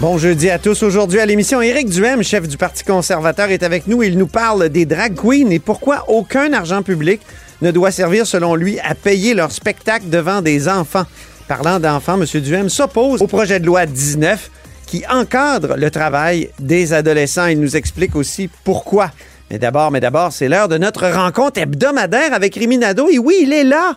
Bon jeudi à tous. Aujourd'hui à l'émission, Éric Duhem, chef du Parti conservateur, est avec nous. Il nous parle des drag queens et pourquoi aucun argent public ne doit servir, selon lui, à payer leur spectacle devant des enfants. Parlant d'enfants, M. Duhem s'oppose au projet de loi 19 qui encadre le travail des adolescents. Il nous explique aussi pourquoi. Mais d'abord, mais d'abord, c'est l'heure de notre rencontre hebdomadaire avec Rémi Nadeau. Et oui, il est là!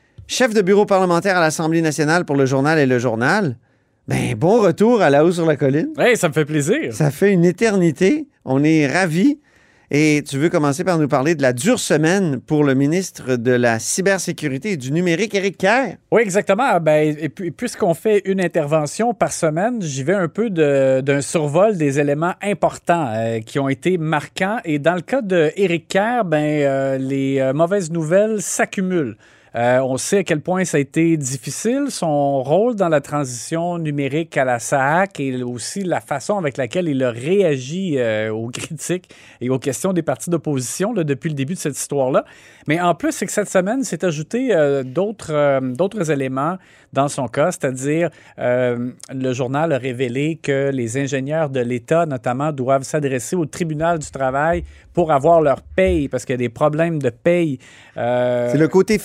Chef de bureau parlementaire à l'Assemblée nationale pour le journal et le journal. Ben, bon retour à la haut sur la colline. Hey, ça me fait plaisir. Ça fait une éternité. On est ravis. Et tu veux commencer par nous parler de la dure semaine pour le ministre de la Cybersécurité et du Numérique, Éric Kerr. Oui, exactement. Ben, et puis, puisqu'on fait une intervention par semaine, j'y vais un peu de- d'un survol des éléments importants euh, qui ont été marquants. Et dans le cas de Éric Kerr, ben, euh, les euh, mauvaises nouvelles s'accumulent. Euh, on sait à quel point ça a été difficile, son rôle dans la transition numérique à la SAC et aussi la façon avec laquelle il a réagi euh, aux critiques et aux questions des partis d'opposition depuis le début de cette histoire-là. Mais en plus, c'est que cette semaine s'est ajouté euh, d'autres éléments dans son cas, c'est-à-dire le journal a révélé que les ingénieurs de l'État, notamment, doivent s'adresser au tribunal du travail pour avoir leur paye parce qu'il y a des problèmes de paye. C'est le côté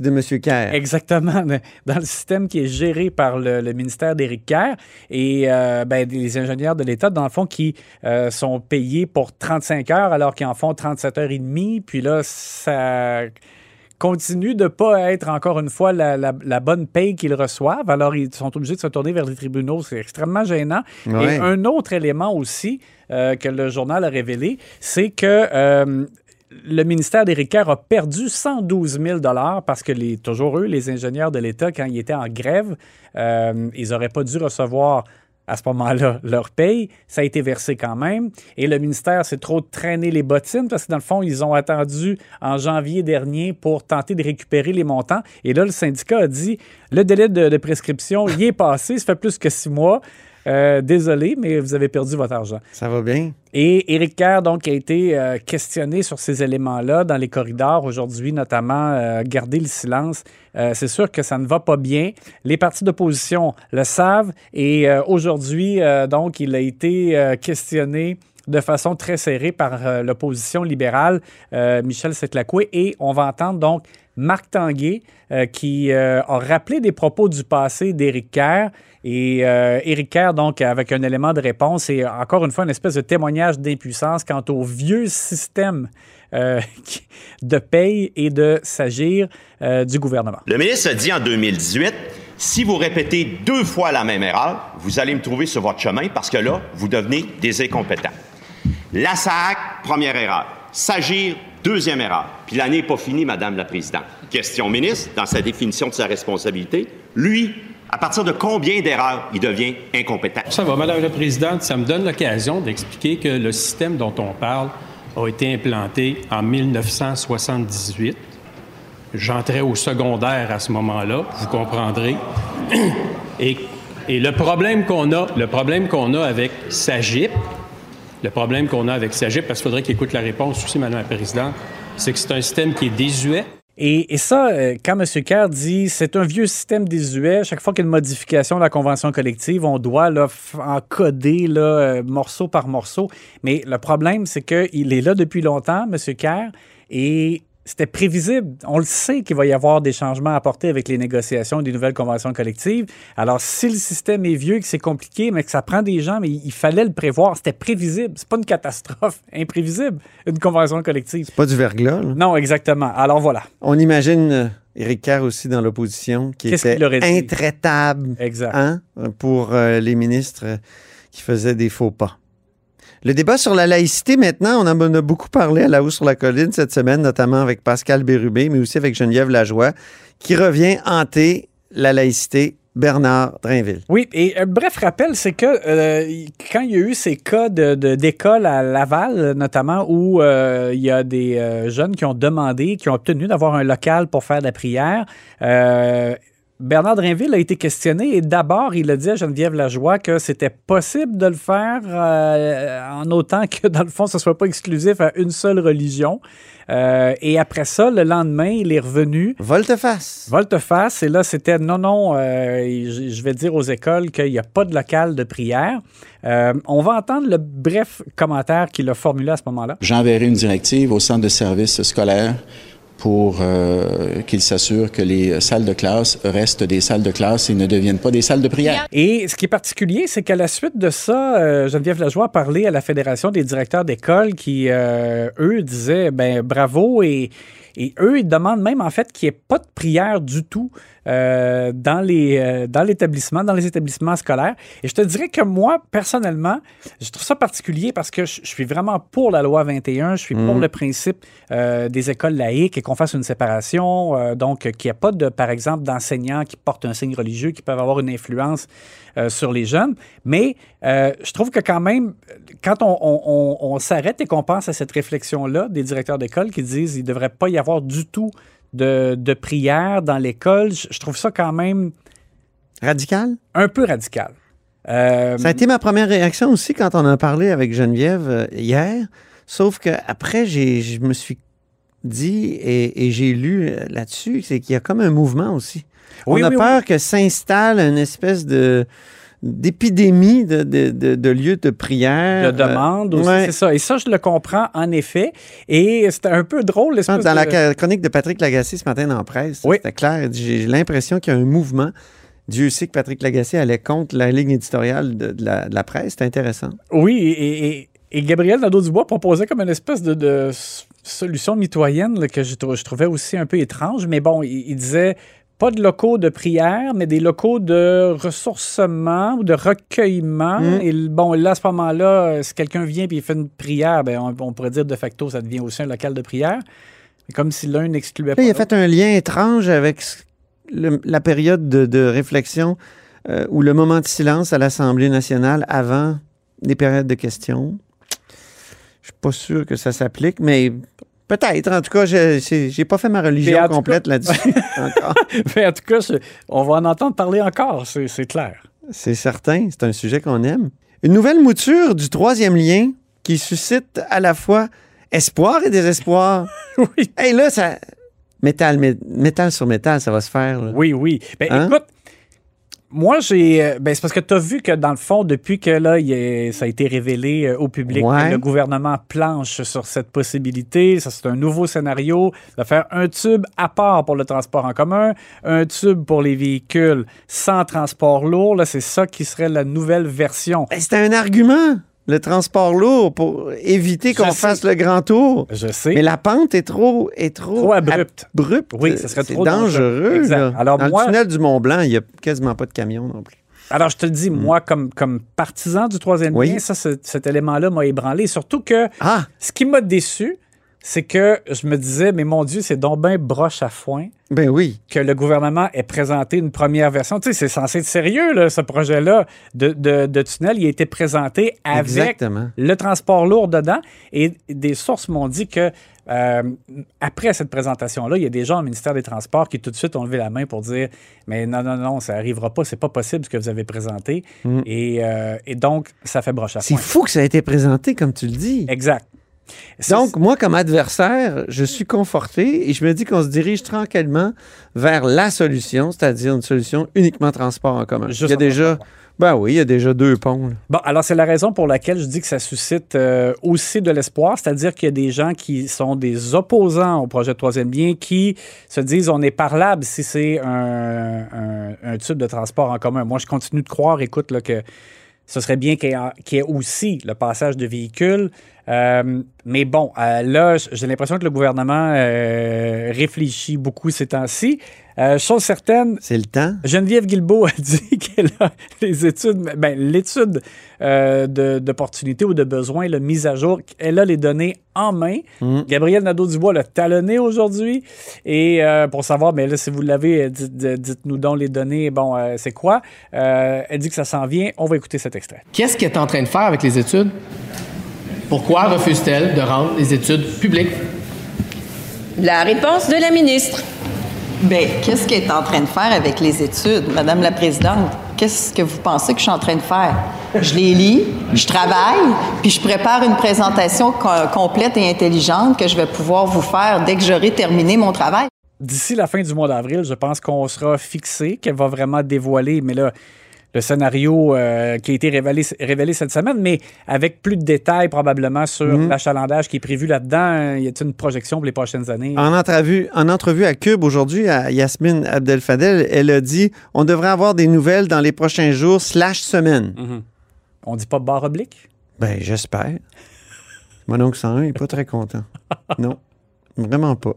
de M. Kerr. Exactement, dans le système qui est géré par le, le ministère d'Éric Kerr. Et euh, ben, les ingénieurs de l'État, dans le fond, qui euh, sont payés pour 35 heures alors qu'ils en font 37 heures et demie. Puis là, ça continue de pas être encore une fois la, la- la bonne paye qu'ils reçoivent. Alors, ils sont obligés de se tourner vers les tribunaux. C'est extrêmement gênant. Ouais. Et un autre élément aussi euh, que le journal a révélé, c'est que le ministère d'Éric Kerr a perdu 112 000 parce que toujours eux, les ingénieurs de l'État, quand ils étaient en grève, euh, ils n'auraient pas dû recevoir à ce moment-là leur paye. Ça a été versé quand même. Et le ministère s'est trop traîné les bottines parce que dans le fond, ils ont attendu en janvier dernier pour tenter de récupérer les montants. Et là, le syndicat a dit le délai de, de prescription, il est passé, ça fait plus que six mois. Euh, désolé, mais vous avez perdu votre argent. Ça va bien? Et Éric Kerr, donc, a été euh, questionné sur ces éléments-là dans les corridors aujourd'hui, notamment euh, garder le silence. C'est sûr que ça ne va pas bien. Les partis d'opposition le savent. Et aujourd'hui, donc, il a été questionné de façon très serrée par l'opposition libérale, Michel Seclacoué. Et on va entendre donc Marc Tanguay, qui a rappelé des propos du passé d'Éric Kerr. Et euh, Éric Kerr, donc, avec un élément de réponse et encore une fois, une espèce de témoignage d'impuissance quant au vieux système euh, de paye et de s'agir euh, du gouvernement. Le ministre a dit en 2018, si vous répétez deux fois la même erreur, vous allez me trouver sur votre chemin parce que là, vous devenez des incompétents. La SAC, première erreur. S'agir, deuxième erreur. Puis l'année n'est pas finie, Madame la Présidente. Question ministre, dans sa définition de sa responsabilité, lui, à partir de combien d'erreurs il devient incompétent? Ça va, Madame la Présidente. Ça me donne l'occasion d'expliquer que le système dont on parle a été implanté en 1978. J'entrais au secondaire à ce moment-là, vous comprendrez. Et, et le problème qu'on a, le problème qu'on a avec Sagip, le problème qu'on a avec Sagip, parce qu'il faudrait qu'il écoute la réponse aussi, Madame la Présidente, c'est que c'est un système qui est désuet. Et, et ça, euh, quand M. Kerr dit c'est un vieux système désuet, chaque fois qu'il y a une modification de la convention collective, on doit là, là, euh, morceau par morceau. Mais le problème, c'est qu'il est là depuis longtemps, M. Kerr, et c'était prévisible. On le sait qu'il va y avoir des changements à apporter avec les négociations des nouvelles conventions collectives. Alors, si le système est vieux, que c'est compliqué, mais que ça prend des gens, mais il fallait le prévoir. C'était prévisible. C'est pas une catastrophe imprévisible, une convention collective. Pas du verglas. là. Non, exactement. Alors voilà. On imagine euh, Éric Kerr aussi dans l'opposition qui Qu'est-ce était intraitable Exact. hein, pour euh, les ministres euh, qui faisaient des faux pas. Le débat sur la laïcité, maintenant, on en a beaucoup parlé à la hausse sur la colline cette semaine, notamment avec Pascal Bérubé, mais aussi avec Geneviève Lajoie, qui revient hanter la laïcité. Bernard Drinville. Oui, et un bref rappel, c'est que euh, quand il y a eu ces cas de- de- d'école à Laval, notamment, où euh, il y a des euh, jeunes qui ont demandé, qui ont obtenu d'avoir un local pour faire de la prière, euh, Bernard Drinville a été questionné et d'abord, il a dit à Geneviève Lajoie que c'était possible de le faire euh, en autant que, dans le fond, ce ne soit pas exclusif à une seule religion. Euh, et après ça, le lendemain, il est revenu. Volte-face. Volte-face. Et là, c'était non, non, euh, je vais dire aux écoles qu'il n'y a pas de local de prière. Euh, on va entendre le bref commentaire qu'il a formulé à ce moment-là. J'enverrai une directive au centre de services scolaires pour euh, qu'il s'assure que les salles de classe restent des salles de classe et ne deviennent pas des salles de prière. Et ce qui est particulier, c'est qu'à la suite de ça, euh, Geneviève Lajoie a parlé à la Fédération des directeurs d'école qui, euh, eux, disaient ben bravo et, et eux, ils demandent même en fait qu'il n'y ait pas de prière du tout euh, dans les euh, dans l'établissement, dans les établissements scolaires. Et je te dirais que moi, personnellement, je trouve ça particulier parce que je, je suis vraiment pour la loi 21, je suis pour Mhm. le principe euh, des écoles laïques et qu'on fasse une séparation, donc qu'il n'y ait pas de, par exemple, d'enseignants qui portent un signe religieux qui peuvent avoir une influence sur les jeunes. Mais je trouve que quand même, quand on, on- on- on s'arrête et qu'on pense à cette réflexion-là des directeurs d'école qui disent qu'il ne devrait pas y avoir du tout de, de prière dans l'école, je, trouve ça quand même... Radical? Un peu radical. Euh, Ça a été ma première réaction aussi quand on en a parlé avec Geneviève euh, hier. Sauf que après, j'ai- je me suis dit et, et j'ai lu euh, là-dessus, c'est qu'il y a comme un mouvement aussi. Oui, on a oui, peur que s'installe une espèce de d'épidémie de, de, de- de lieux de prière. de demande aussi, ouais. c'est ça. Et ça, je le comprends en effet. Et c'était un peu drôle. l'espèce Dans la de- chronique de Patrick Lagacé ce matin dans la presse, c'était clair. J'ai l'impression qu'il y a un mouvement. Dieu sait que Patrick Lagacé allait contre la ligne éditoriale de, de la, presse. C'est intéressant. Oui, et, et- et Gabriel Nadeau-Dubois proposait comme une espèce de, solution mitoyenne là, que je, trou- je trouvais aussi un peu étrange. Mais bon, il, il disait pas de locaux de prière, mais des locaux de ressourcement ou de recueillement. Mm. Et bon, là, à ce moment-là, euh, si quelqu'un vient et il fait une prière, ben, on, on pourrait dire de facto, ça devient aussi un local de prière. Mais comme si l'un n'excluait pas il a fait un lien étrange avec le- la période de, de réflexion euh, ou le moment de silence à l'Assemblée nationale avant les périodes de questions. Je suis pas sûr que ça s'applique, mais peut-être. En tout cas, je j'ai pas fait ma religion complète cas- là-dessus. encore. Mais en tout cas, on va en entendre parler encore, c'est clair. C'est certain, c'est un sujet qu'on aime. Une nouvelle mouture du troisième lien qui suscite à la fois espoir et désespoir. oui. Hey, là, ça. Métal, mé- métal sur métal, ça va se faire. là. Oui, oui. Ben, Hein? écoute, moi, j'ai. euh, Ben, c'est parce que tu as vu que, dans le fond, depuis que là, il est- ça a été révélé euh, au public, Ouais. que le gouvernement planche sur cette possibilité. Ça, c'est un nouveau scénario de faire un tube à part pour le transport en commun, un tube pour les véhicules sans transport lourd. Là, c'est ça qui serait la nouvelle version. Ben, C'était un argument, le transport lourd, pour éviter qu'on fasse le grand tour. Je sais. Mais la pente est trop, est trop, Trop abrupte. abrupte. Oui, ce serait trop dangereux. dangereux. Alors, Dans moi- le tunnel du Mont Blanc, il n'y a quasiment pas de camion non plus. Alors, je te le dis, moi, comme, comme partisan du troisième. Oui. lien, ça, ce- cet élément-là m'a ébranlé. Surtout que Ah! ce qui m'a déçu, c'est que je me disais, mais mon Dieu, c'est donc ben broche à foin Ben oui. que le gouvernement ait présenté une première version. Tu sais, c'est censé être sérieux, là, ce projet-là de, de- de tunnel. Il a été présenté avec Exactement. le transport lourd dedans. Et des sources m'ont dit que euh, après cette présentation-là, il y a des gens au ministère des Transports qui tout de suite ont levé la main pour dire Mais non, non, non, ça n'arrivera pas, c'est pas possible ce que vous avez présenté. Mm. Et, euh, et donc, ça fait broche à C'est point. fou que ça a été présenté comme tu le dis. Exact. Donc, moi, comme adversaire, je suis conforté et je me dis qu'on se dirige tranquillement vers la solution, c'est-à-dire une solution uniquement transport en commun. Juste il y a déjà, ben oui, il y a déjà deux ponts. là. Bon, alors c'est la raison pour laquelle je dis que ça suscite euh, aussi de l'espoir, c'est-à-dire qu'il y a des gens qui sont des opposants au projet de troisième lien qui se disent on est parlable si c'est un, un, de transport en commun. Moi, je continue de croire, écoute, là, que ce serait bien qu'il y, ait- qu'il y ait aussi le passage de véhicules. Euh, mais bon, euh, là, j'ai l'impression que le gouvernement euh, réfléchit beaucoup ces temps-ci. Euh, chose certaine. C'est le temps. Geneviève Guilbeault a dit qu'elle a les études, ben, l'étude euh, de- d'opportunité ou de besoin, la mise à jour, elle a les données en main. Mm. Gabriel Nadeau-Dubois l'a talonné aujourd'hui. Et euh, pour savoir, mais là, si vous l'avez, euh, dites- dites-nous donc les données. Bon, euh, c'est quoi? Euh, elle dit que ça s'en vient. On va écouter cet extrait. Qu'est-ce qu'elle est en train de faire avec les études? Pourquoi refuse-t-elle de rendre les études publiques? La réponse de la ministre. Bien, qu'est-ce qu'elle est en train de faire avec les études, Madame la Présidente? Qu'est-ce que vous pensez que je suis en train de faire? Je les lis, je travaille, puis je prépare une présentation co- complète et intelligente que je vais pouvoir vous faire dès que j'aurai terminé mon travail. D'ici la fin du mois d'avril, je pense qu'on sera fixé, qu'elle va vraiment dévoiler, mais là, le scénario euh, qui a été révélé, révélé cette semaine, mais avec plus de détails probablement sur Mhm. l'achalandage qui est prévu là-dedans. Y a-t-il une projection pour les prochaines années? En entrevue, en entrevue à Cube aujourd'hui, à Yasmine Abdel-Fadel, elle a dit on devrait avoir des nouvelles dans les prochains jours slash semaines. Mhm. On dit pas barre oblique? Ben, j'espère. Mon oncle 101 n'est pas très content. Non, vraiment pas.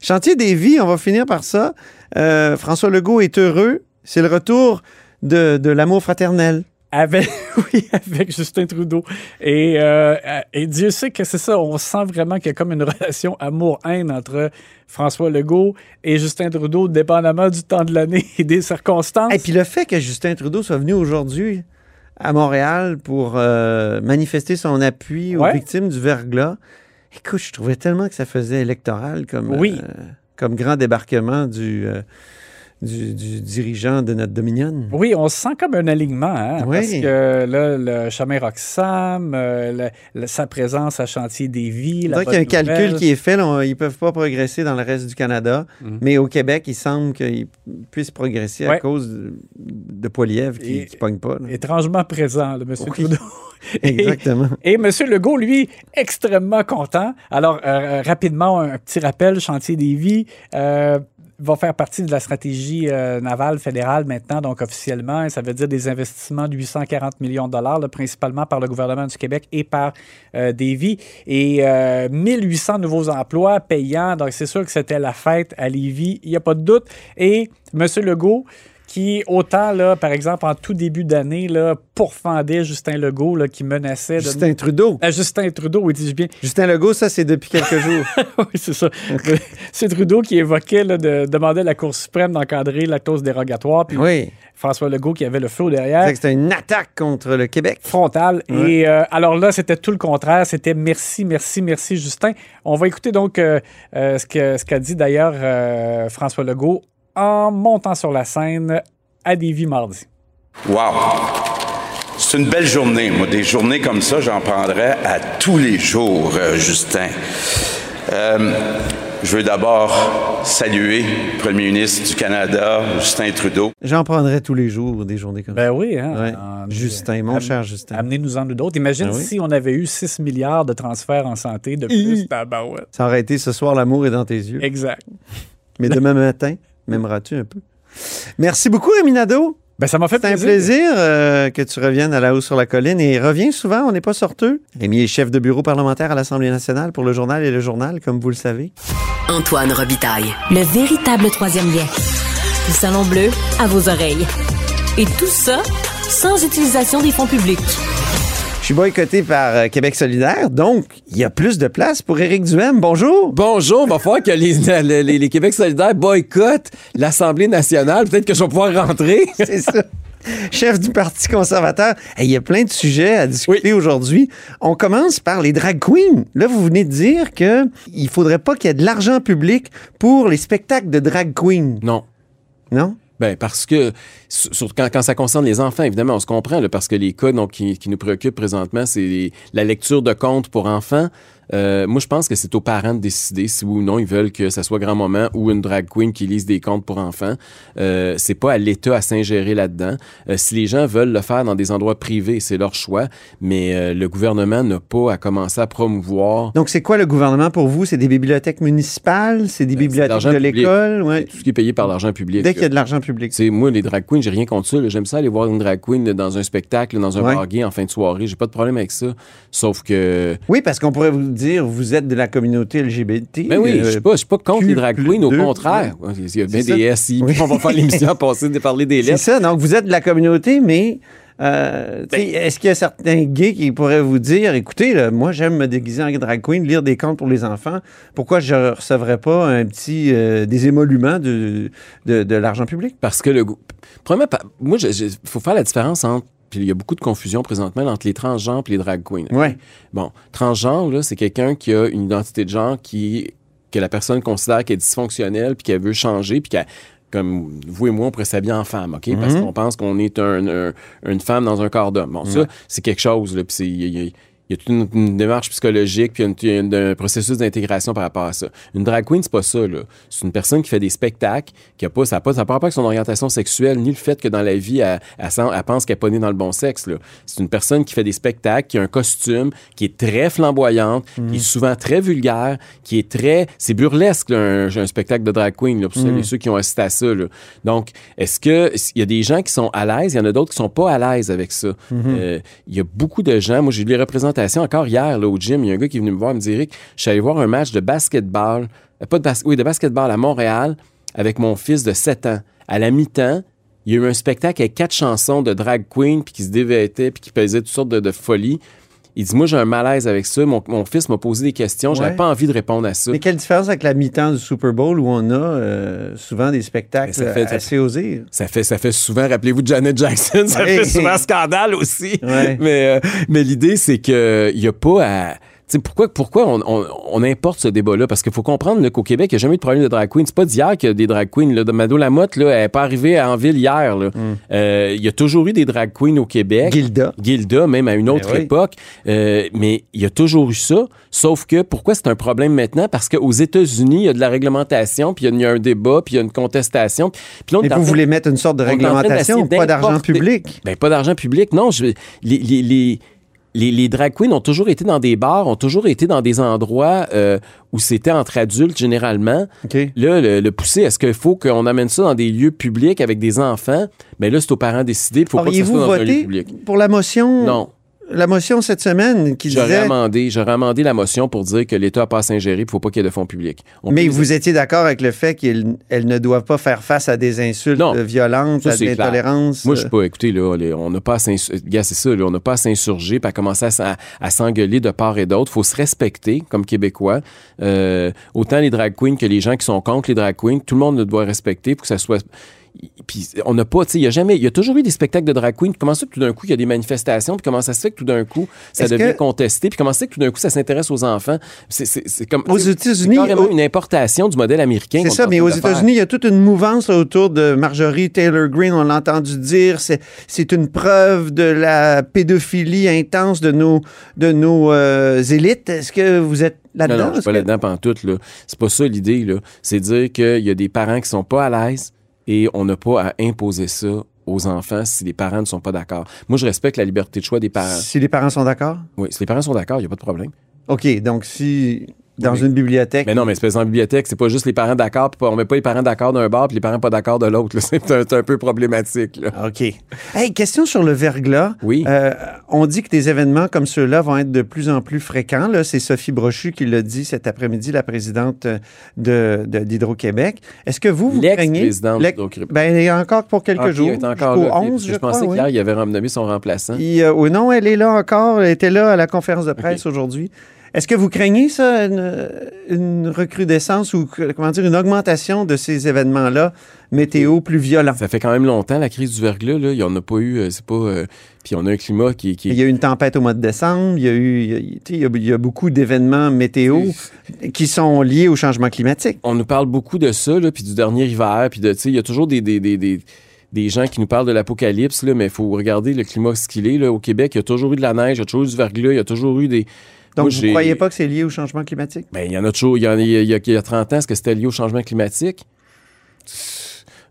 Chantier des vies, on va finir par ça. Euh, François Legault est heureux. C'est le retour de, de l'amour fraternel. Avec, oui, avec Justin Trudeau. Et, euh, et Dieu sait que c'est ça, on sent vraiment qu'il y a comme une relation amour-haine entre François Legault et Justin Trudeau, dépendamment du temps de l'année et des circonstances. Et puis le fait que Justin Trudeau soit venu aujourd'hui à Montréal pour euh, manifester son appui aux Ouais. victimes du verglas, écoute, je trouvais tellement que ça faisait électoral comme, Oui. euh, comme grand débarquement du, du, du dirigeant de notre Dominion. Oui, on se sent comme un alignement, hein, Oui. parce que là, le chemin Roxham, euh, sa présence à Chantier des Vies, la Donc, il y a un calcul qui est fait. là, on- ils ne peuvent pas progresser dans le reste du Canada, Mhm. mais au Québec, il semble qu'ils puissent progresser à cause de, de Poilievre qui ne pogne pas. là. Étrangement présent, le monsieur Oui. Trudeau. Et- Exactement. Et M. Legault, lui, extrêmement content. Alors, euh, rapidement, un petit rappel, Chantier des Vies euh, va faire partie de la stratégie euh, navale fédérale maintenant, donc officiellement. Ça veut dire des investissements de 840 millions de dollars, principalement par le gouvernement du Québec et par euh, Davy. Et euh, 1800 nouveaux emplois payants. Donc, c'est sûr que c'était la fête à Lévis, il n'y a pas de doute. Et M. Legault, qui, autant, là, par exemple, en tout début d'année, là, pourfendait Justin Legault, là, qui menaçait de... Justin Trudeau. Euh, Justin Trudeau, oui, dis-je bien. Justin Legault, ça, c'est depuis quelques jours. oui, c'est ça. c'est Trudeau qui évoquait, là, de demander à la Cour suprême d'encadrer la clause dérogatoire. Puis Oui. François Legault qui avait le feu derrière. C'est que C'était une attaque contre le Québec. Frontal. Ouais. Et euh, alors là, c'était tout le contraire. C'était merci, merci, merci, Justin. On va écouter donc euh, ce qu'a ce dit d'ailleurs François Legault en montant sur la scène à Lévis mardi. Wow! C'est une belle journée. Moi, des journées comme ça, j'en prendrais à tous les jours, euh, Justin. Euh, je veux d'abord saluer le premier ministre du Canada, Justin Trudeau. J'en prendrais tous les jours des journées comme Ben ça. oui, hein? Ouais. En- Justin, mon am- cher Justin. Amenez-nous-en d'autres. Imagine Ah oui. si on avait eu 6 milliards de transferts en santé de plus. Tabarouette. Ça aurait été ce soir, l'amour est dans tes yeux. Exact. Mais demain matin, m'aimeras-tu un peu? Merci beaucoup, Rémi Nadeau. Ben, ça m'a fait C'est un plaisir. plaisir euh, que tu reviennes à la hausse sur la colline et reviens souvent, on n'est pas sorteux. Rémi est chef de bureau parlementaire à l'Assemblée nationale pour le journal et le journal, comme vous le savez. Antoine Robitaille. Le véritable troisième lien. Le Salon Bleu à vos oreilles. Et tout ça sans utilisation des fonds publics. Je suis boycotté par euh, Québec solidaire, donc il y a plus de place pour Éric Duhem. Bonjour. Bonjour, va falloir que les, les, les- Québec solidaires boycottent l'Assemblée nationale. Peut-être que je vais pouvoir rentrer. C'est ça. chef du Parti conservateur. Il y a plein de sujets à discuter aujourd'hui. On commence par les drag queens. Là, vous venez de dire que il faudrait pas qu'il y ait de l'argent public pour les spectacles de drag queens. Non. Non? Ben parce que sur- quand, quand ça concerne les enfants, évidemment, on se comprend, là, parce que les cas donc, qui, nous préoccupent présentement, c'est la lecture de contes pour enfants. Euh, moi, je pense que c'est aux parents de décider si oui ou non ils veulent que ça soit grand-maman ou une drag queen qui lise des contes pour enfants. Euh, c'est pas à l'État à s'ingérer là-dedans. Euh, si les gens veulent le faire dans des endroits privés, c'est leur choix, mais euh, le gouvernement n'a pas à commencer à promouvoir Donc, c'est quoi le gouvernement pour vous? C'est des bibliothèques municipales? C'est des bibliothèques l'argent de l'école? Ouais. tout ce qui est payé par l'argent public. Dès qu'il y a de l'argent public. C'est moi les drag queens, j'ai rien contre ça. J'aime ça aller voir une drag queen dans un spectacle, dans un Ouais. bar gay en fin de soirée. J'ai pas de problème avec ça. Sauf que Oui, parce qu'on pourrait vous dire, vous êtes de la communauté LGBT. ben oui, je suis pas, je suis pas contre Q les drag queens, au contraire. Il y a bien C'est des. SI, Oui. on va faire l'émission à passer de parler des C'est lettres. ça. Donc, vous êtes de la communauté, mais euh, Ben est-ce qu'il y a certains gays qui pourraient vous dire, écoutez, là, moi, j'aime me déguiser en drag queen, lire des contes pour les enfants. Pourquoi je ne recevrais pas un petit, euh, des émoluments de, de, de l'argent public? Parce que le goût. Premièrement, moi, il faut faire la différence entre. Puis il y a beaucoup de confusion présentement entre les transgenres et les drag queens. Ouais. Bon, transgenre, là, c'est quelqu'un qui a une identité de genre qui que la personne considère qu'elle est dysfonctionnelle puis qu'elle veut changer puis qu'elle comme vous et moi, on pourrait s'habiller en femme, OK? Parce Mhm. qu'on pense qu'on est un- un- une femme dans un corps d'homme. Bon, ça, c'est quelque chose, là. Puis c'est- il y a- il y a- il y a toute une, une démarche psychologique puis une- une- un processus d'intégration par rapport à ça. Une drag queen, c'est pas ça, là. C'est une personne qui fait des spectacles, qui a pas, ça n'a pas, ça a pas avec son orientation sexuelle, ni le fait que dans la vie, elle, elle elle pense qu'elle n'est pas née dans le bon sexe, là. C'est une personne qui fait des spectacles, qui a un costume, qui est très flamboyante, qui est souvent très vulgaire, qui est très... C'est burlesque, là, un, un spectacle de drag queen, là, pour Mhm. ceux qui ont assisté à ça, là. Donc, est-ce que il y a des gens qui sont à l'aise, il y en a d'autres qui sont pas à l'aise avec ça. Mhm. Euh, Il y a beaucoup de gens. Moi, eu les encore hier là, au gym. Il y a un gars qui est venu me voir, il me dit Eric, je suis allé voir un match de basketball, euh, pas de oui, de basketball à Montréal avec mon fils de 7 ans. À la mi-temps, il y a eu un spectacle avec quatre chansons de drag queen puis qui se dévêtaient puis qui faisaient toutes sortes de, de folies. Il dit Moi, j'ai un malaise avec ça. Mon, mon fils m'a posé des questions. J'avais Ouais. pas envie de répondre à ça. Mais quelle différence avec la mi-temps du Super Bowl où on a euh, souvent des spectacles ça fait- assez osés? Ça fait, ça fait souvent, rappelez-vous de Janet Jackson, ça fait souvent scandale aussi. Ouais. Mais, euh, mais l'idée, c'est qu'il n'y a pas à. Tu sais, pourquoi, pourquoi on, on- on importe ce débat-là? Parce qu'il faut comprendre qu'au Québec, il n'y a jamais eu de problème de drag queen. C'est pas d'hier qu'il y a des drag queens. Là. Mado Lamotte, là, elle n'est pas arrivée en ville hier. là. Euh, Il y a toujours eu des drag queens au Québec. Gilda. Gilda, même à une autre Ben oui. époque. Euh, mais il y a toujours eu ça. Sauf que pourquoi c'est un problème maintenant? Parce qu'aux États-Unis, il y a de la réglementation, puis il y a- il y, a un débat, puis il y a une contestation. Puis vous voulez mettre une sorte de réglementation, d'essayer pas d'argent public? Ben, pas d'argent public, non. Je, les, les, les, les, les drag queens ont toujours été dans des bars, ont toujours été dans des endroits euh, où c'était entre adultes généralement. Là, le, le pousser, est-ce qu'il faut qu'on amène ça dans des lieux publics avec des enfants? Ben là, c'est aux parents de décider. Il faut pas que ça soit dans un lieu public. pour la motion? Non. La motion cette semaine qui J'aurais disait... amendé, j'aurais amendé la motion pour dire que l'État n'a pas à s'ingérer, il ne faut pas qu'il y ait de fonds publics. On Mais vous étiez d'accord avec le fait qu'elles elles ne doivent pas faire face à des insultes euh, violentes, Ça, à de clair. l'intolérance? Moi, je suis pas. Écoutez, là, on n'a pas à s'insurger. c'est ça, là, on n'a pas à s'insurger puis à commencer à s'engueuler de part et d'autre. Il faut se respecter comme Québécois. Euh, autant les drag queens que les gens qui sont contre les drag queens, tout le monde le doit respecter pour que ça soit. Puis on n'a pas, tu sais, il y a jamais, il y a toujours eu des spectacles de drag queen. Puis comment ça que tout d'un coup il y a des manifestations, puis comment ça se fait que tout d'un coup ça devient que- contesté, puis comment ça se fait que tout d'un coup ça s'intéresse aux enfants? C'est, comme Aux États-Unis, c'est carrément au- une importation du modèle américain. C'est ça, mais aux. États-Unis, il y a toute une mouvance là, autour de Marjorie Taylor Greene. On l'a entendu dire, c'est, c'est une preuve de la pédophilie intense de nos, de nos euh, élites. Est-ce que vous êtes là-dedans? Non, non, je suis pas que- là-dedans pantoute, là. C'est pas ça l'idée, là. C'est dire qu'il y a des parents qui sont pas à l'aise et on n'a pas à imposer ça aux enfants si les parents ne sont pas d'accord. Moi, je respecte la liberté de choix des parents. Si les parents sont d'accord? Oui, si les parents sont d'accord, il n'y a pas de problème. OK, donc si dans Oui. une bibliothèque... Mais non, mais espèce en bibliothèque, c'est pas juste les parents d'accord, puis on met pas les parents d'accord d'un bar, puis les parents pas d'accord de l'autre. C'est un, c'est un peu problématique. Là. OK. Hey, question sur le verglas. Oui. Euh, on dit que des événements comme ceux-là vont être de plus en plus fréquents. C'est Sophie Brochu qui l'a dit cet après-midi, la présidente de, de- d'Hydro-Québec. Est-ce que vous, vous craignez... L'ex-présidente L'ex- d'Hydro-Québec. Ben, elle est encore pour quelques Ah, ok, jours. elle est encore là. ok, 11, parce que je, je crois, pensais oui. qu'hier, il avait nommé son remplaçant. Il, euh, oui, non, elle est là encore. Elle était là à la conférence de presse aujourd'hui. Est-ce que vous craignez ça, une, une recrudescence ou comment dire une augmentation de ces événements-là météo plus violents? Ça fait quand même longtemps, la crise du verglas, là. Il n'y en a pas eu, euh, c'est pas... euh, puis on a un climat qui, qui Il y a eu une tempête au mois de décembre, il y a eu il y a- tu sais, il y a, beaucoup d'événements météo qui sont liés au changement climatique. on nous parle beaucoup de ça, là, puis du dernier hiver, puis de, tu sais, il y a toujours des, des, des, des, des gens qui nous parlent de l'apocalypse, mais il faut regarder le climat ce qu'il est. Là. Au Québec, il y a toujours eu de la neige, il y a toujours eu du verglas, il y a toujours eu des... Donc, Moi, vous ne croyez pas que c'est lié au changement climatique? Ben, il y en a toujours. Il y a- il y a 30 ans, est-ce que c'était lié au changement climatique?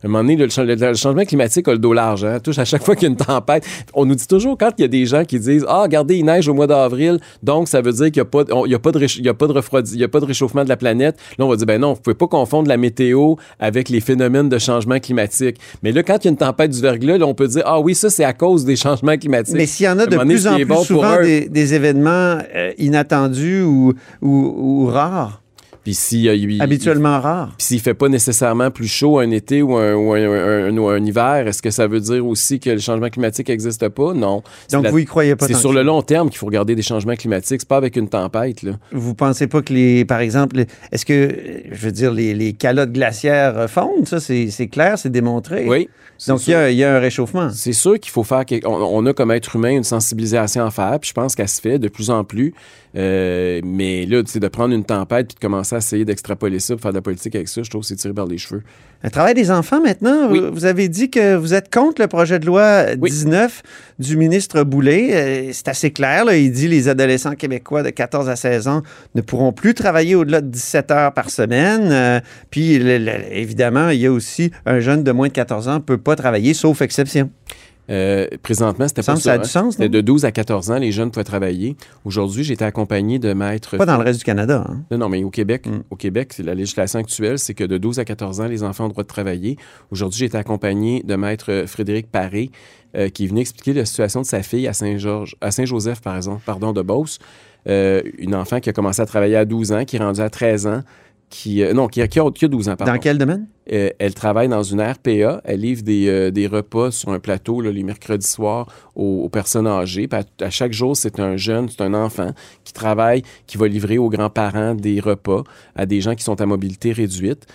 À un moment donné, le, cha- le- le changement climatique a le dos large. Hein? Touche à chaque fois qu'il y a une tempête. On nous dit toujours, quand il y a des gens qui disent Ah, regardez, il neige au mois d'avril, donc ça veut dire qu'il n'y a, pas de- on- il y a, pas de réch- il y a, pas de refroidi- il y a pas de réchauffement de la planète. Là, on va dire Ben non, vous pouvez pas confondre la météo avec les phénomènes de changement climatique. Mais là, quand il y a une tempête du verglas, là, on peut dire Ah oui, ça, c'est à cause des changements climatiques. Mais s'il y en a de donné, plus en plus bon souvent des, des événements euh, inattendus ou, ou, ou rares, Puis si, euh, il- habituellement rares. Puis s'il fait pas nécessairement plus chaud un été ou un, ou un- ou un hiver, est-ce que ça veut dire aussi que le changement climatique n'existe pas? Non. Donc, vous y croyez pas C'est sur que le long terme qu'il faut regarder des changements climatiques. C'est pas avec une tempête, là. Vous pensez pas que les, par exemple, est-ce que, je veux dire, les, les calottes glaciaires fondent, ça, c'est clair, c'est démontré. Oui. Donc, il y, a, il y a un réchauffement. C'est sûr qu'il faut faire. On, on a comme être humain une sensibilisation à faire, puis je pense qu'elle se fait de plus en plus. Euh, mais là, tu de prendre une tempête puis de commencer à essayer d'extrapoler ça, pour faire de la politique avec ça, je trouve que c'est tiré par les cheveux. Le travail des enfants maintenant, vous, vous avez dit que vous êtes contre le projet de loi 19 du ministre Boulay. Euh, C'est assez clair. là. Il dit les adolescents québécois de 14 à 16 ans ne pourront plus travailler au-delà de 17 heures par semaine. Euh, puis, le- le- évidemment, il y a aussi un jeune de moins de 14 ans ne peut pas travailler, sauf exception. Euh, présentement, c'était pas ça a hein. du sens, C'était non? de 12 à 14 ans, les jeunes pouvaient travailler. Aujourd'hui, j'ai été accompagné de maîtres. Pas dans le reste du Canada. hein? Non, non, mais au Québec, Mm. au Québec, la législation actuelle, c'est que de 12 à 14 ans, les enfants ont le droit de travailler. Aujourd'hui, j'ai été accompagné de maître Frédéric Paré, euh, qui venu expliquer la situation de sa fille à Saint-Georges, à Saint-Joseph, par exemple, pardon, de Beauce. Euh, une enfant qui a commencé à travailler à 12 ans, qui est rendue à 13 ans, qui, euh, non, qui a, qui a- qui a 12 ans, pardon. Dans quel domaine? Euh, elle travaille dans une RPA. Elle livre des, euh, des repas sur un plateau là, les mercredis soirs aux, aux personnes âgées. Puis à, à chaque jour, c'est un jeune, c'est un enfant qui travaille, qui va livrer aux grands-parents des repas à des gens qui sont à mobilité réduite.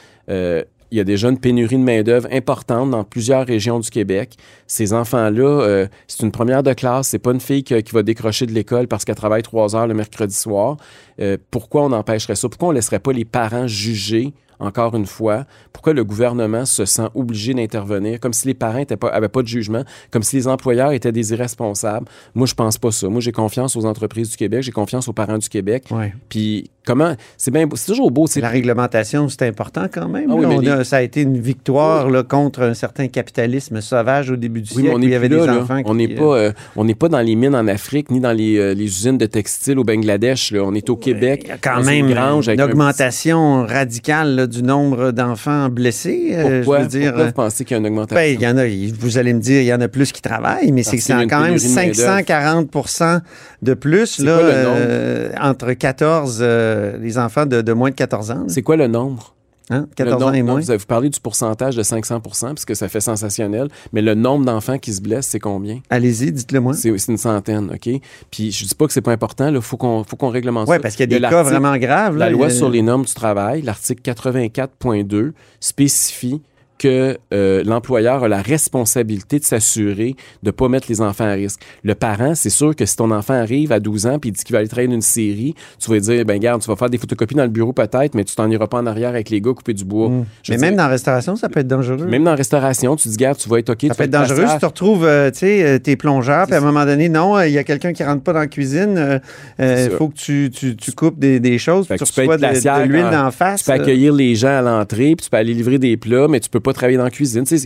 Il y a déjà une pénurie de main-d'œuvre importante dans plusieurs régions du Québec. Ces enfants-là, euh, c'est une première de classe. C'est pas une fille qui va décrocher de l'école parce qu'elle travaille trois heures le mercredi soir. Euh, pourquoi on empêcherait ça? Pourquoi on laisserait pas les parents juger encore une fois, pourquoi le gouvernement se sent obligé d'intervenir, comme si les parents n'avaient pas, de jugement, comme si les employeurs étaient des irresponsables. Moi, je pense pas ça. Moi, j'ai confiance aux entreprises du Québec, j'ai confiance aux parents du Québec. Puis comment, c'est bien, beau- c'est toujours beau. La réglementation, c'est important quand même. Ah oui, là. mais On les- a- ça a été une victoire là, contre un certain capitalisme sauvage au début du Oui, mais siècle. on où n'est il y avait là, des là. enfants On qui, n'est pas, euh, on n'est pas dans les mines en Afrique ni dans les, euh, les usines de textiles au Bangladesh. On est au Québec. quand même une grange une un augmentation radicale là, du nombre d'enfants blessés. euh, Pourquoi, je veux dire, pourquoi euh, vous pensez qu'il y a une augmentation? ben, il y en a, vous allez me dire, il y en a plus qui travaillent, mais c'est quand même pénurie de main-d'œuvre. 540 de plus là, quoi le nombre? euh, entre 14, euh, les enfants de, de moins de 14 ans. C'est quoi le nombre? Hein? Le 14 ans nombre- et non, moins. Vous avez parlé du pourcentage de 500 puisque ça fait sensationnel, mais le nombre d'enfants qui se blessent, c'est combien? Allez-y, dites-le moi. C'est c'est une centaine, OK? Puis je dis pas que c'est pas important, il faut qu'on faut qu'on réglemente Ouais, ça. parce qu'il y a des cas vraiment graves, là. La loi a- sur les normes du travail, l'article 84.2, spécifie que euh, l'employeur a la responsabilité de s'assurer de ne pas mettre les enfants à risque. Le parent, c'est sûr que si ton enfant arrive à 12 ans puis il dit qu'il va aller travailler une série, tu vas lui dire, ben garde, tu vas faire des photocopies dans le bureau peut-être, mais tu t'en iras pas en arrière avec les gars couper du bois. Je Mm. Mais même dire, dans la restauration, ça peut être dangereux. même dans la restauration, tu dis, garde, tu vas être OK. Ça peut être dangereux si tu te retrouves, euh, tu sais, euh, t'es plongeur, puis à un moment donné, non, il y a quelqu'un qui rentre pas dans la cuisine, euh, il faut que tu, tu, tu coupes des, des choses, tu tu peux être de, de l'huile d'en face. Tu peux accueillir les gens à l'entrée, puis tu peux aller livrer des plats, mais tu peux pas travailler dans la cuisine. Ça,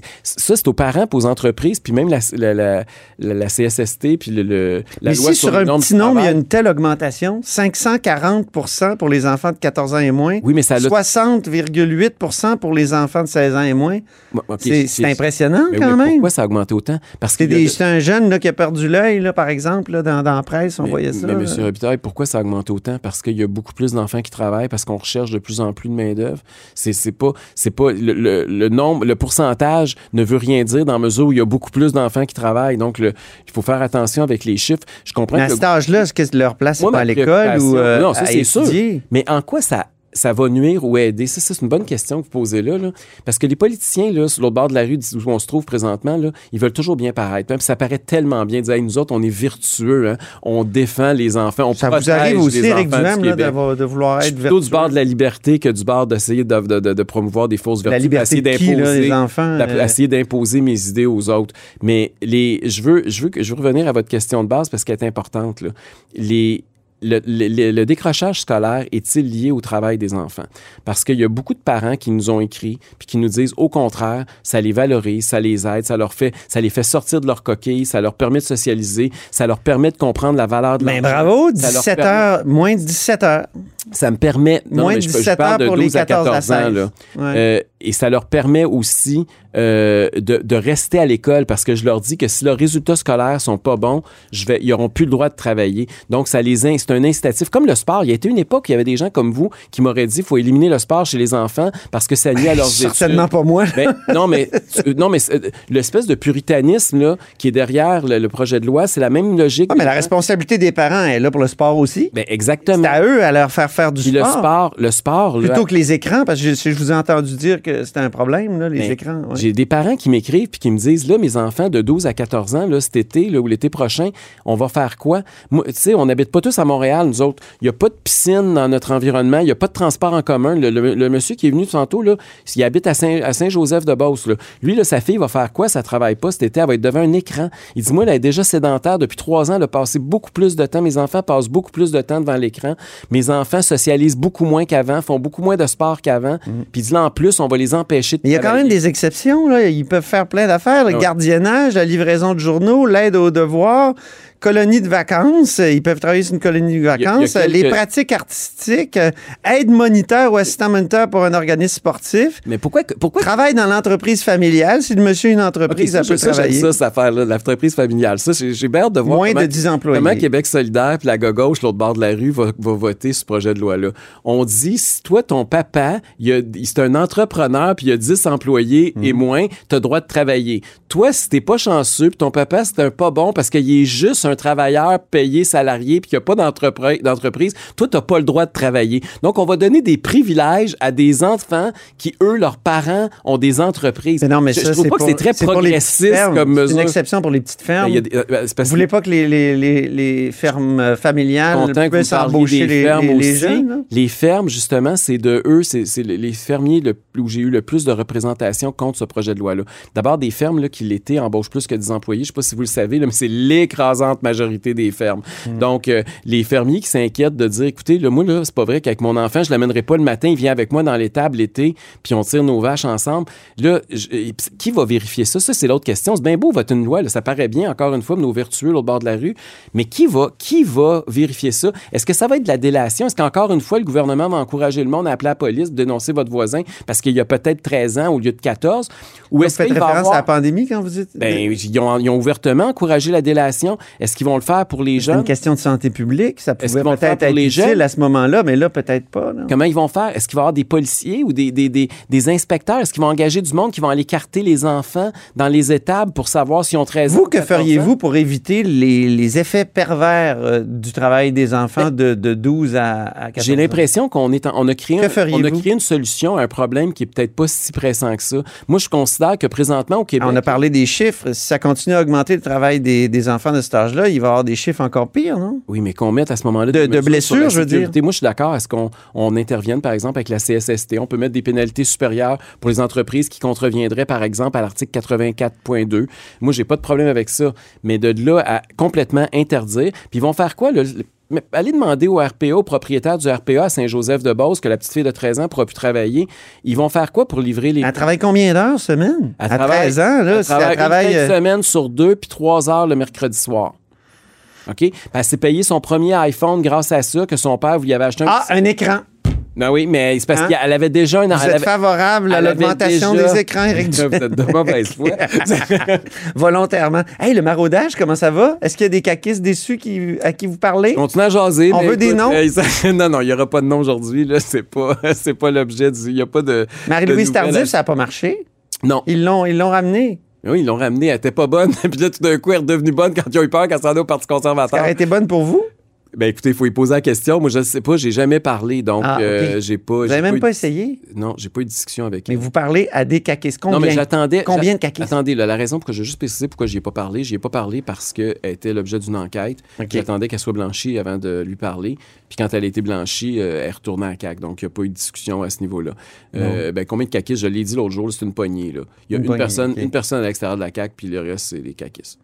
c'est aux parents, puis aux entreprises, puis même la, la, la, la- CSST, puis le, le- la Mais loi si sur, un petit nombre, il y a une telle augmentation, 540% pour les enfants de 14 ans et moins, Oui, mais ça a- 60,8% pour les enfants de 16 ans et moins. Bon, C'est- impressionnant Mais quand oui, même. Pourquoi ça a augmenté autant? Parce que C'est un jeune là, qui a perdu l'œil, par exemple, là, dans, dans la presse, on Mais, voyait ça. mais là. M. Robitaille, pourquoi ça augmente autant? Parce qu'il y a beaucoup plus d'enfants qui travaillent, parce qu'on recherche de plus en plus de main-d'œuvre. C'est, c'est pas, c'est pas le, le- le nombre nombre, le pourcentage ne veut rien dire dans la mesure où il y a beaucoup plus d'enfants qui travaillent. Donc, le- il faut faire attention avec les chiffres. Je comprends Mais à que cet âge-là, est-ce que leur place moi, pas à l'école ou euh, non, ça à c'est sûr. Mais en quoi ça ça va nuire ou aider? Ça, ça, c'est une bonne question que vous posez là, là. Parce que les politiciens, là, sur l'autre bord de la rue où on se trouve présentement, là, ils veulent toujours bien paraître. Même ça paraît tellement bien de dire, Hey, nous autres, on est vertueux, hein. on défend les enfants, on Ça vous protège arrive aussi, les Éric enfants du Duhem, là, de vouloir être suis plutôt du vertueux. bord de la liberté que du bord d'essayer de, de- de- de promouvoir des fausses vertus. liberté d'essayer de qui, là, d'imposer- les enfants, euh? essayer d'imposer mes idées aux autres. Mais les, je veux, je veux que, je veux revenir à votre question de base parce qu'elle est importante. Là. Les, le, le- le- le décrochage scolaire est-il lié au travail des enfants? Parce qu'il y a beaucoup de parents qui nous ont écrit puis qui nous disent au contraire, ça les valorise, ça les aide, ça leur fait, ça les fait sortir de leur coquille, ça leur permet de socialiser, ça leur permet de comprendre la valeur de Mais l'argent. bravo, Ça leur 17 permet- heures, moins de 17 heures. Ça me permet. Non, Moins mais de je, je 17 parle de heures pour les 12 à 14 à 14 ans. 16. Là. Ouais. Euh, et ça leur permet aussi euh, de, de rester à l'école parce que je leur dis que si leurs résultats scolaires sont pas bons, je vais, ils n'auront plus le droit de travailler. Donc, ça les c'est un incitatif. Comme le sport, il y a été une époque où il y avait des gens comme vous qui m'auraient dit qu'il faut éliminer le sport chez les enfants parce que ça nuit à leurs études. Certainement pas moi. Ben, non, mais, tu- non, mais c'est- l'espèce de puritanisme là, qui est derrière le, le projet de loi, c'est la même logique. Ah, mais la responsabilité des parents est là pour le sport aussi. Ben, exactement. C'est à eux à leur faire faire du Puis le sport. le sport, là, Plutôt que les écrans, parce que je, je vous ai entendu dire que c'était un problème, là, les Ben, écrans. ouais. J'ai des parents qui m'écrivent puis qui me disent là mes enfants de 12 à 14 ans là cet été là, ou l'été prochain, on va faire quoi? Moi, tu sais, on n'habite pas tous à Montréal nous autres. Il y a pas de piscine dans notre environnement, il y a pas de transport en commun. Le, le- le monsieur qui est venu tantôt là, il habite à Saint, à Saint-Joseph de Beauce là. Lui là, sa fille va faire quoi? Ça travaille pas cet été, elle va être devant un écran. Il dit moi elle est déjà sédentaire depuis trois ans, elle a passé beaucoup plus de temps. Mes enfants passent beaucoup plus de temps devant l'écran. Mes enfants socialisent beaucoup moins qu'avant, font beaucoup moins de sport qu'avant. Puis il dit là en plus on va les empêcher de Mais il y a quand même des exceptions. Là. Ils peuvent faire plein d'affaires. Le Ah ouais. gardiennage, la livraison de journaux, l'aide aux devoirs, colonie de vacances. Ils peuvent travailler sur une colonie de y a vacances. quelques- Les pratiques artistiques, euh, aide moniteur ou assistant moniteur pour un organisme sportif. Mais pourquoi, pourquoi Travaille dans l'entreprise familiale. Si le monsieur a une entreprise, ça, elle peut ça, travailler. ça, cette affaire-là, l'entreprise familiale. Ça, j'ai bien hâte de voir Moins comment, de 10 employés. comment Québec solidaire puis la gauche, l'autre bord de la rue, va, va voter ce projet de loi-là. On dit, si toi, ton papa, c'est un entrepreneur puis il a 10 employés et moins, tu as droit de travailler. Toi, si t'es pas chanceux puis ton papa, c'est un pas bon parce qu'il est juste un travailleur payé, salarié puis qu'il n'y a pas d'entreprise, toi, t'as pas le droit de travailler. Donc, on va donner des privilèges à des enfants qui, eux, leurs parents ont des entreprises. non, mais je, ça, je trouve c'est pas pour- que c'est très c'est progressiste comme C'est mesure. une exception pour les petites fermes. Ben, des- euh, ben, c'est Vous voulez pas que les, les, les, les fermes euh, familiales puissent embaucher des les, fermes les- les aussi. jeunes? Les fermes, justement, c'est de eux, c'est c'est les fermiers le, où j'ai eu le plus de représentation contre ce projet de loi-là. D'abord, des fermes là, qui l'été embauchent plus que 10 employés. Je sais pas si vous le savez, là, mais c'est l'écrasante majorité des fermes. Hmm. Donc, euh, les fermiers qui s'inquiètent de dire, écoutez, là, moi, là, c'est pas vrai qu'avec mon enfant, je l'amènerai pas le matin, il vient avec moi dans l'étable l'été, puis on tire nos vaches ensemble. Là, je- qui va vérifier ça? Ça, c'est l'autre question. C'est bien beau, voter une loi, là, ça paraît bien, encore une fois, nos vertueux, l'autre bord de la rue, mais qui va, qui va vérifier ça? Est-ce que ça va être de la délation? Est-ce qu'encore une fois, le gouvernement va encourager le monde à appeler la police, dénoncer votre voisin parce qu'il y a peut-être 13 ans au lieu de 14? Ou est-ce qu'il va référence avoir... à la pandémie quand vous dites? Ben, ils ont, ils ont ouvertement encouragé la délation. Est-ce qu'ils vont le faire pour les c'est une jeunes? question de santé publique. Ça Est-ce pouvait peut-être pour être les utile jeunes? à ce moment-là, mais là, peut-être pas. Comment ils vont faire? Est-ce qu'il va y avoir des policiers ou des, des, des, des inspecteurs? Est-ce qu'ils vont engager du monde qui vont aller carter les enfants dans les étables pour savoir s'ils ont 13 ans? Vous, ou que 14 ans? feriez-vous pour éviter les, les effets pervers euh, du travail des enfants de, de 12 à, à 14 J'ai l'impression qu'on est en- on a créé Que un- on a feriez-vous? créé une solution à un problème qui est peut-être pas si pressant que ça. Moi, je considère que présentement au Québec, On a parlé des chiffres. Si ça continue à augmenter le travail des, des enfants de cet âge-là, il va y avoir des chiffres encore pires, non? Oui, mais qu'on mette à ce moment-là De- des de blessures, je veux dire. Moi, je suis d'accord. Est-ce qu'on on intervienne, par exemple, avec la CSST? On peut mettre des pénalités supérieures pour les entreprises qui contreviendraient, par exemple, à l'article 84.2. Moi, j'ai pas de problème avec ça. Mais de là à complètement interdire. Puis ils vont faire quoi? le- le- mais allez demander au RPA, au propriétaire du RPA à Saint-Joseph-de-Beauce, que la petite fille de 13 ans pourra plus travailler. Ils vont faire quoi pour livrer les... Elle travaille combien d'heures semaine? À travaille- 13 ans, là, elle travaille une euh, semaine sur deux, puis trois heures le mercredi soir. OK? Elle s'est payé son premier iPhone grâce à ça, que son père lui avait acheté un Ah, petit- un écran. Non, oui, mais c'est parce Hein? qu'elle avait déjà un... Vous elle êtes avait- favorable à l'augmentation déjà- des écrans, Éric Vous êtes de mauvaise foi. Volontairement. Hey, le maraudage, comment ça va? Est-ce qu'il y a des caquistes déçus qui, à qui vous parlez? Continue à jaser. On veut des noms? euh, non, non, il n'y aura pas de nom aujourd'hui. C'est pas, pas l'objet du... Il n'y a pas de... Marie-Louise Tardif, ça n'a pas marché. Non. Ils l'ont, ils Oui, ils l'ont ramenée, elle était pas bonne. Puis là, tout d'un coup, elle est redevenue bonne quand ils ont eu peur qu'elle s'en allait au Parti conservateur. Elle été bonne pour vous? Ben écoutez, il faut y poser la question. Moi, je ne sais pas, j'ai jamais parlé, donc Ah, euh, j'ai pas. Vous j'ai avez même pas essayé? Non, j'ai pas eu de discussion avec Mais elle. vous parlez à des caquistes. Combien? Non, mais j'attendais. Combien de caquistes? Attendez, là, la raison pour que je vais juste préciser pourquoi j'y ai pas parlé, j'y ai pas parlé parce qu'elle était l'objet d'une enquête. J'attendais qu'elle soit blanchie avant de lui parler. Puis quand elle a été blanchie, euh, elle est retournée à la CAQ. Donc, il n'y a pas eu de discussion à ce niveau-là. Euh, ben, combien de caquistes? Je l'ai dit l'autre jour, c'est une poignée. Là. Il y a Une une, poignée, personne, une personne à l'extérieur de la CAQ, puis le reste, c'est les caquistes.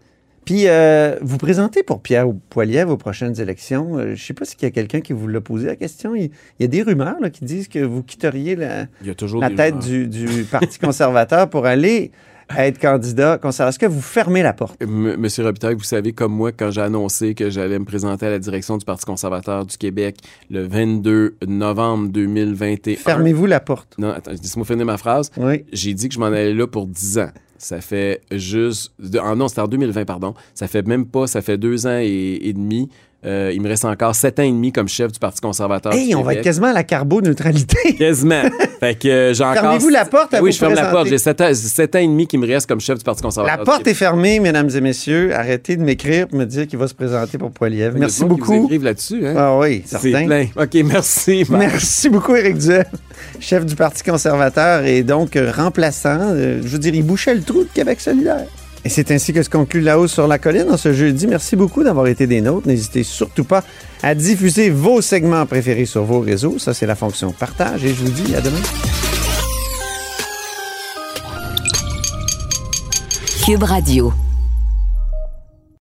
Puis, euh, vous présentez pour Pierre Poilievre aux prochaines élections. Euh, je ne sais pas s'il y a quelqu'un qui vous l'a posé la question. Il, il y a des rumeurs là, qui disent que vous quitteriez la, tête du, du Parti conservateur pour aller être candidat conservateur. Est-ce que vous fermez la porte? M- Monsieur Robitaille, vous savez, comme moi, quand j'ai annoncé que j'allais me présenter à la direction du Parti conservateur du Québec le 22 novembre 2021. Fermez-vous la porte. Non, attends, laisse-moi finir ma phrase. Oui. J'ai dit que je m'en allais là pour 10 ans. Ça fait juste. de- ah non, c'était en 2020, pardon. Ça fait même pas, ça fait deux ans et, et demi. Euh, il me reste encore sept ans et demi comme chef du Parti conservateur. Hey, on va être quasiment à la carboneutralité. Quasiment. fait que euh, j'ai encore. Fermez-vous la porte à Oui, vous je ferme la porte. J'ai sept ans, sept ans et demi qui me reste comme chef du Parti conservateur. La porte est fermée, mesdames et messieurs. Arrêtez de m'écrire pour me dire qu'il va se présenter pour Poilievre. Il y a Merci monde qui vous beaucoup. écrivent là-dessus, hein? Ah oui, certain. plein. OK, merci. Merci beaucoup, Éric Duhem, chef du Parti conservateur et donc euh, remplaçant. euh, je veux dire, il bouchait le trou de Québec solidaire. Et c'est ainsi que se conclut La hausse sur la colline en ce jeudi. Merci beaucoup d'avoir été des nôtres. N'hésitez surtout pas à diffuser vos segments préférés sur vos réseaux. Ça, c'est la fonction partage. Et je vous dis à demain. Cube Radio.